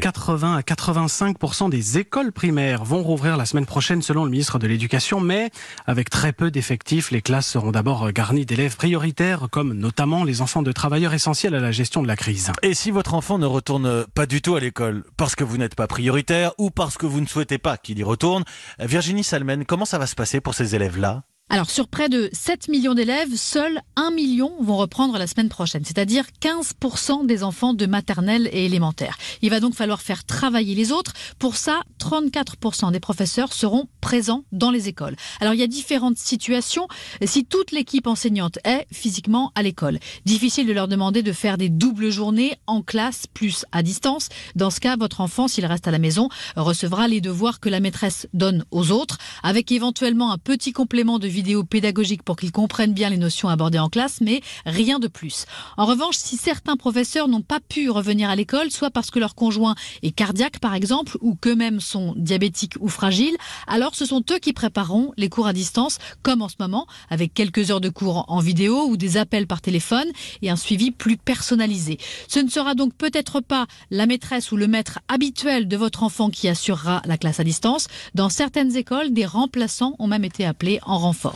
80 à 85% des écoles primaires vont rouvrir la semaine prochaine selon le ministre de l'Éducation, mais avec très peu d'effectifs, les classes seront d'abord garnies d'élèves prioritaires, comme notamment les enfants de travailleurs essentiels à la gestion de la crise. Et si votre enfant ne retourne pas du tout à l'école, parce que vous n'êtes pas prioritaire ou parce que vous ne souhaitez pas qu'il y retourne, Virginie Salmen, comment ça va se passer pour ces élèves-là? Alors sur près de 7 millions d'élèves, seuls 1 million vont reprendre la semaine prochaine, c'est-à-dire 15% des enfants de maternelle et élémentaire. Il va donc falloir faire travailler les autres. Pour ça, 34% des professeurs seront présents dans les écoles. Alors il y a différentes situations. Si toute l'équipe enseignante est physiquement à l'école, difficile de leur demander de faire des doubles journées en classe plus à distance. Dans ce cas, votre enfant, s'il reste à la maison, recevra les devoirs que la maîtresse donne aux autres, avec éventuellement un petit complément de vie vidéo pédagogique pour qu'ils comprennent bien les notions abordées en classe, mais rien de plus. En revanche, si certains professeurs n'ont pas pu revenir à l'école, soit parce que leur conjoint est cardiaque par exemple, ou qu'eux-mêmes sont diabétiques ou fragiles, alors ce sont eux qui prépareront les cours à distance, comme en ce moment, avec quelques heures de cours en vidéo ou des appels par téléphone et un suivi plus personnalisé. Ce ne sera donc peut-être pas la maîtresse ou le maître habituel de votre enfant qui assurera la classe à distance. Dans certaines écoles, des remplaçants ont même été appelés en renfort.